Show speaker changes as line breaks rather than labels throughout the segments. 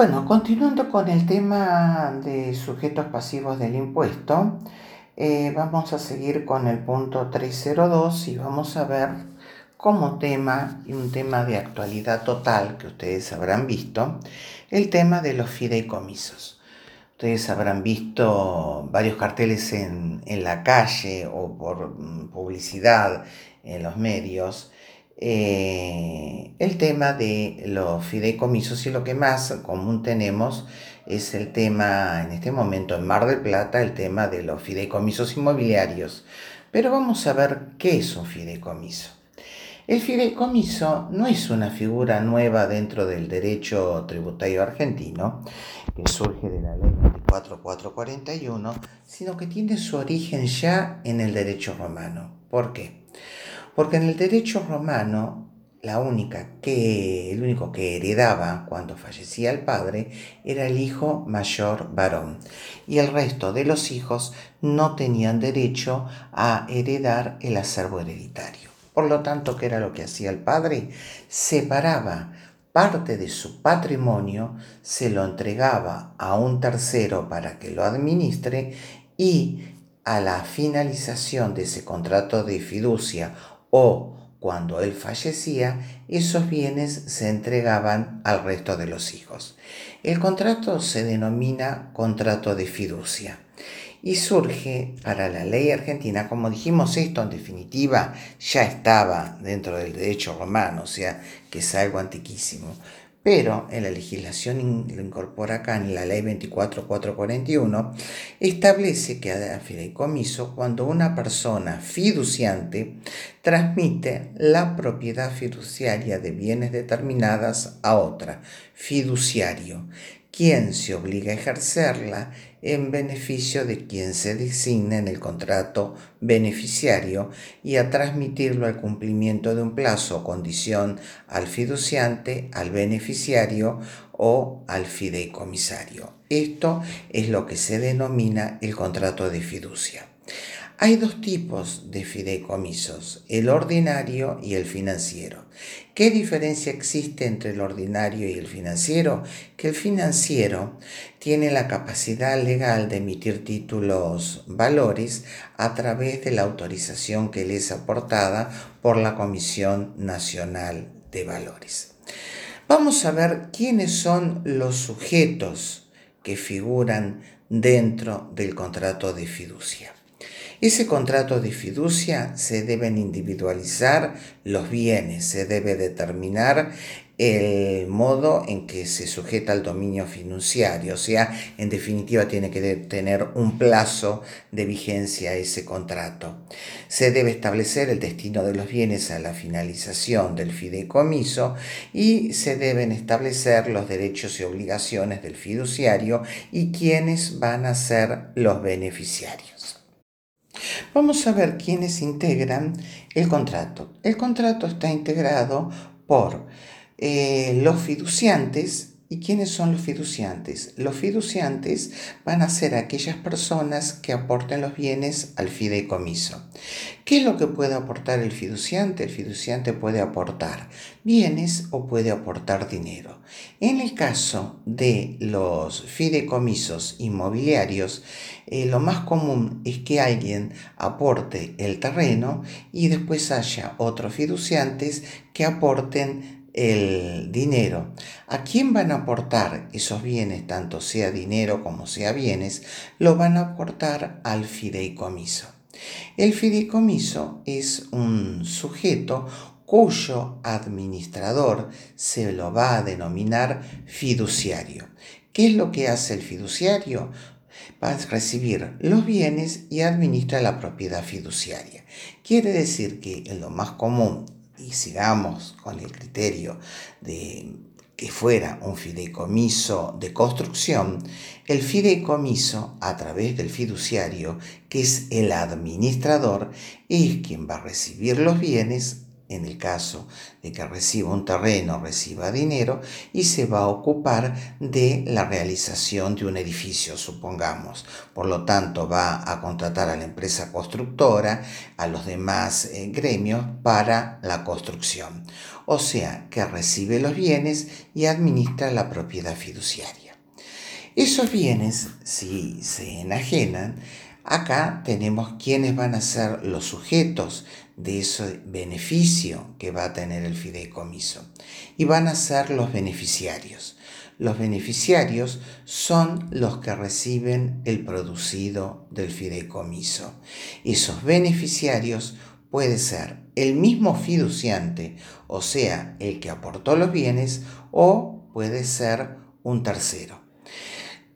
Bueno, continuando con el tema de sujetos pasivos del impuesto, eh, vamos a seguir con el punto 302 y vamos a ver como tema, y un tema de actualidad total que ustedes habrán visto, el tema de los fideicomisos. Ustedes habrán visto varios carteles en, en la calle o por mm, publicidad en los medios eh, el tema de los fideicomisos y lo que más común tenemos es el tema, en este momento en Mar del Plata, el tema de los fideicomisos inmobiliarios. Pero vamos a ver qué es un fideicomiso. El fideicomiso no es una figura nueva dentro del derecho tributario argentino, que surge de la ley 24441, sino que tiene su origen ya en el derecho romano. ¿Por qué? Porque en el derecho romano, la única que, el único que heredaba cuando fallecía el padre era el hijo mayor varón. Y el resto de los hijos no tenían derecho a heredar el acervo hereditario. Por lo tanto, ¿qué era lo que hacía el padre? Separaba parte de su patrimonio, se lo entregaba a un tercero para que lo administre y a la finalización de ese contrato de fiducia o cuando él fallecía, esos bienes se entregaban al resto de los hijos. El contrato se denomina contrato de fiducia y surge para la ley argentina, como dijimos esto en definitiva ya estaba dentro del derecho romano, o sea que es algo antiquísimo, pero en la legislación lo incorpora acá en la ley 24441, establece que a fideicomiso cuando una persona fiduciante transmite la propiedad fiduciaria de bienes determinadas a otra, fiduciario, quien se obliga a ejercerla en beneficio de quien se designa en el contrato beneficiario y a transmitirlo al cumplimiento de un plazo o condición al fiduciante, al beneficiario o al fideicomisario. Esto es lo que se denomina el contrato de fiducia. Hay dos tipos de fideicomisos, el ordinario y el financiero. ¿Qué diferencia existe entre el ordinario y el financiero? Que el financiero tiene la capacidad legal de emitir títulos valores a través de la autorización que le es aportada por la Comisión Nacional de Valores. Vamos a ver quiénes son los sujetos que figuran dentro del contrato de fiducia. Ese contrato de fiducia se deben individualizar los bienes, se debe determinar el modo en que se sujeta al dominio fiduciario, o sea, en definitiva tiene que tener un plazo de vigencia ese contrato. Se debe establecer el destino de los bienes a la finalización del fideicomiso y se deben establecer los derechos y obligaciones del fiduciario y quiénes van a ser los beneficiarios. Vamos a ver quiénes integran el contrato. El contrato está integrado por eh, los fiduciantes. ¿Y quiénes son los fiduciantes? Los fiduciantes van a ser aquellas personas que aporten los bienes al fideicomiso. ¿Qué es lo que puede aportar el fiduciante? El fiduciante puede aportar bienes o puede aportar dinero. En el caso de los fideicomisos inmobiliarios, eh, lo más común es que alguien aporte el terreno y después haya otros fiduciantes que aporten el dinero. ¿A quién van a aportar esos bienes, tanto sea dinero como sea bienes? Lo van a aportar al fideicomiso. El fideicomiso es un sujeto cuyo administrador se lo va a denominar fiduciario. ¿Qué es lo que hace el fiduciario? Va a recibir los bienes y administra la propiedad fiduciaria. Quiere decir que en lo más común, y sigamos con el criterio de que fuera un fideicomiso de construcción, el fideicomiso, a través del fiduciario, que es el administrador, es quien va a recibir los bienes en el caso de que reciba un terreno, reciba dinero y se va a ocupar de la realización de un edificio, supongamos. Por lo tanto, va a contratar a la empresa constructora, a los demás eh, gremios para la construcción. O sea, que recibe los bienes y administra la propiedad fiduciaria. Esos bienes, si se enajenan, acá tenemos quiénes van a ser los sujetos de ese beneficio que va a tener el fideicomiso. Y van a ser los beneficiarios. Los beneficiarios son los que reciben el producido del fideicomiso. Esos beneficiarios puede ser el mismo fiduciante, o sea, el que aportó los bienes, o puede ser un tercero.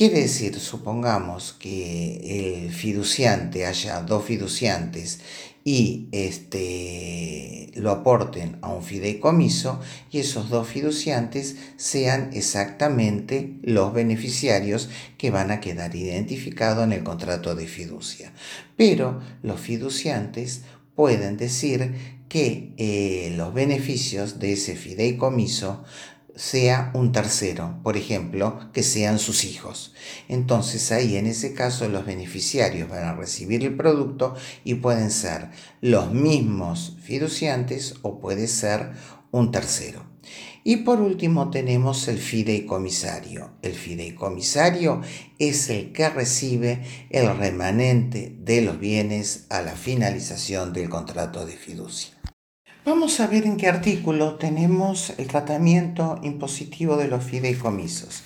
Quiere decir, supongamos que el fiduciante haya dos fiduciantes y este, lo aporten a un fideicomiso y esos dos fiduciantes sean exactamente los beneficiarios que van a quedar identificados en el contrato de fiducia. Pero los fiduciantes pueden decir que eh, los beneficios de ese fideicomiso sea un tercero, por ejemplo, que sean sus hijos. Entonces ahí en ese caso los beneficiarios van a recibir el producto y pueden ser los mismos fiduciantes o puede ser un tercero. Y por último tenemos el fideicomisario. El fideicomisario es el que recibe el remanente de los bienes a la finalización del contrato de fiducia. Vamos a ver en qué artículo tenemos el tratamiento impositivo de los fideicomisos.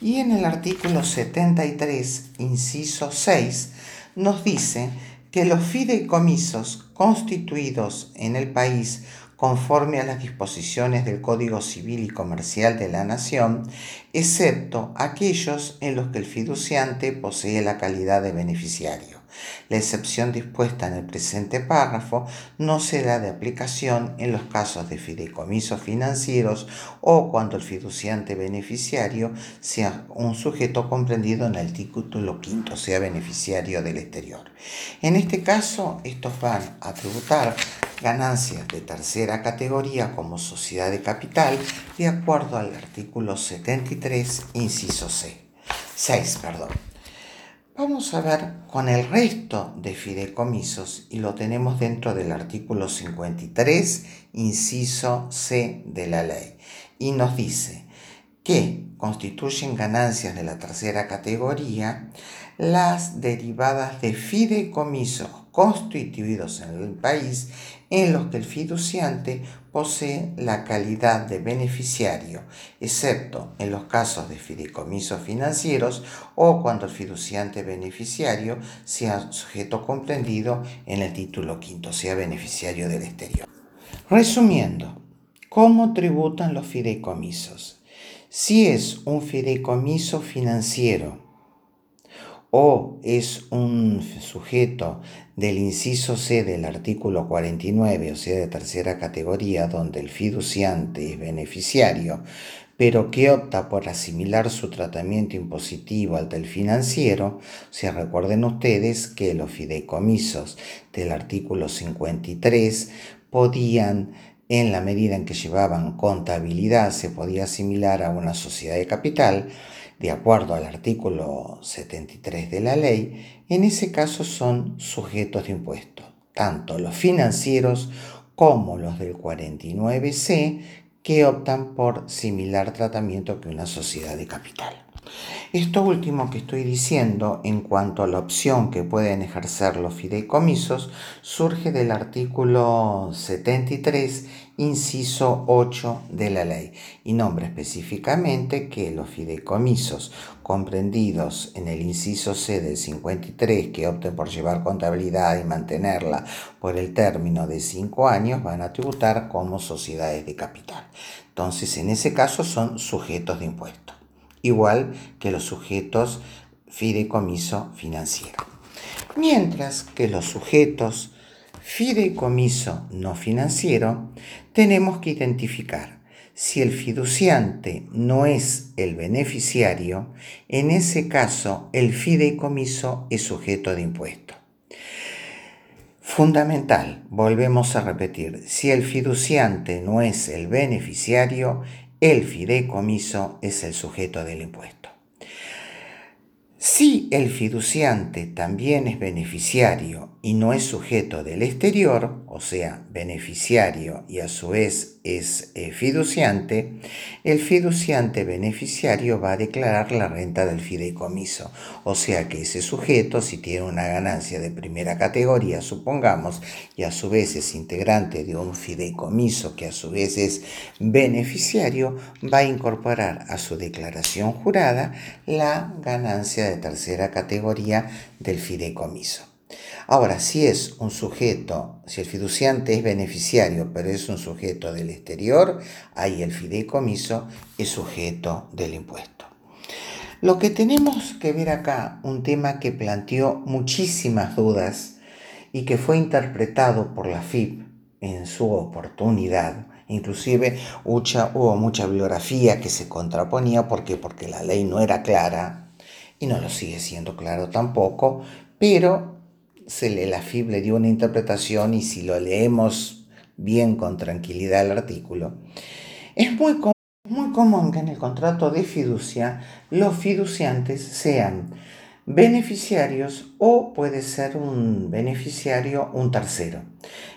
Y en el artículo 73, inciso 6, nos dice que los fideicomisos constituidos en el país conforme a las disposiciones del Código Civil y Comercial de la Nación, excepto aquellos en los que el fiduciante posee la calidad de beneficiario. La excepción dispuesta en el presente párrafo no será de aplicación en los casos de fideicomisos financieros o cuando el fiduciante beneficiario sea un sujeto comprendido en el título quinto, sea beneficiario del exterior. En este caso, estos van a tributar ganancias de tercera categoría como sociedad de capital de acuerdo al artículo 73, inciso C. 6. Perdón. Vamos a ver con el resto de fideicomisos y lo tenemos dentro del artículo 53, inciso C de la ley. Y nos dice que constituyen ganancias de la tercera categoría las derivadas de fideicomisos constituidos en el país en los que el fiduciante posee la calidad de beneficiario, excepto en los casos de fideicomisos financieros o cuando el fiduciante beneficiario sea sujeto comprendido en el título quinto, sea beneficiario del exterior. Resumiendo, ¿cómo tributan los fideicomisos? Si es un fideicomiso financiero, o es un sujeto del inciso C del artículo 49, o sea, de tercera categoría, donde el fiduciante es beneficiario, pero que opta por asimilar su tratamiento impositivo al del financiero, o recuerden ustedes que los fideicomisos del artículo 53 podían en la medida en que llevaban contabilidad, se podía asimilar a una sociedad de capital, de acuerdo al artículo 73 de la ley, en ese caso son sujetos de impuestos, tanto los financieros como los del 49C, que optan por similar tratamiento que una sociedad de capital. Esto último que estoy diciendo en cuanto a la opción que pueden ejercer los fideicomisos surge del artículo 73, inciso 8 de la ley y nombra específicamente que los fideicomisos comprendidos en el inciso C del 53 que opten por llevar contabilidad y mantenerla por el término de 5 años van a tributar como sociedades de capital. Entonces, en ese caso son sujetos de impuestos igual que los sujetos fideicomiso financiero. Mientras que los sujetos fideicomiso no financiero tenemos que identificar si el fiduciante no es el beneficiario, en ese caso el fideicomiso es sujeto de impuesto. Fundamental, volvemos a repetir, si el fiduciante no es el beneficiario, el fideicomiso es el sujeto del impuesto. Si el fiduciante también es beneficiario y no es sujeto del exterior, o sea, beneficiario y a su vez es eh, fiduciante, el fiduciante beneficiario va a declarar la renta del fideicomiso. O sea que ese sujeto, si tiene una ganancia de primera categoría, supongamos, y a su vez es integrante de un fideicomiso que a su vez es beneficiario, va a incorporar a su declaración jurada la ganancia de tercera categoría del fideicomiso. Ahora, si es un sujeto, si el fiduciante es beneficiario, pero es un sujeto del exterior, ahí el fideicomiso es sujeto del impuesto. Lo que tenemos que ver acá, un tema que planteó muchísimas dudas y que fue interpretado por la FIP en su oportunidad, inclusive hubo mucha bibliografía que se contraponía, ¿por qué? Porque la ley no era clara y no lo sigue siendo claro tampoco, pero se le, la FIB le dio una interpretación y si lo leemos bien con tranquilidad el artículo, es muy, muy común que en el contrato de fiducia los fiduciantes sean beneficiarios o puede ser un beneficiario un tercero.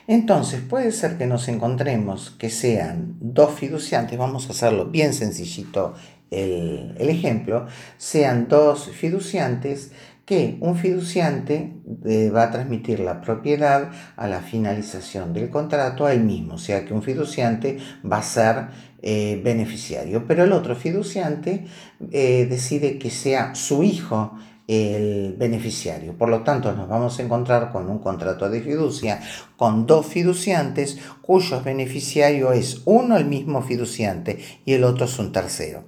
Entonces puede ser que nos encontremos que sean dos fiduciantes, vamos a hacerlo bien sencillito el, el ejemplo, sean dos fiduciantes que un fiduciante eh, va a transmitir la propiedad a la finalización del contrato a él mismo, o sea que un fiduciante va a ser eh, beneficiario, pero el otro fiduciante eh, decide que sea su hijo el beneficiario. Por lo tanto, nos vamos a encontrar con un contrato de fiducia con dos fiduciantes cuyos beneficiario es uno el mismo fiduciante y el otro es un tercero.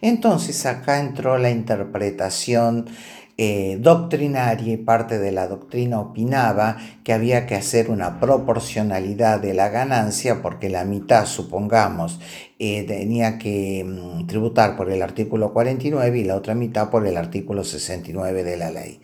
Entonces acá entró la interpretación eh, doctrinaria y parte de la doctrina opinaba que había que hacer una proporcionalidad de la ganancia porque la mitad, supongamos, eh, tenía que mm, tributar por el artículo 49 y la otra mitad por el artículo 69 de la ley.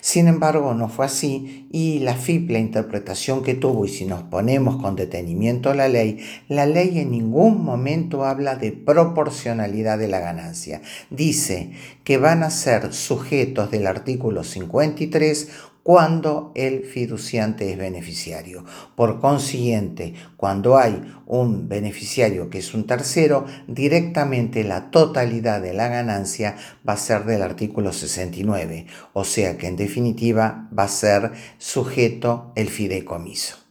Sin embargo, no fue así y la FIP, la interpretación que tuvo, y si nos ponemos con detenimiento a la ley, la ley en ningún momento habla de proporcionalidad de la ganancia. Dice que van a ser sujetos del artículo 53 cuando el fiduciante es beneficiario. Por consiguiente, cuando hay un beneficiario que es un tercero, directamente la totalidad de la ganancia va a ser del artículo 69, o sea que en definitiva va a ser sujeto el fideicomiso.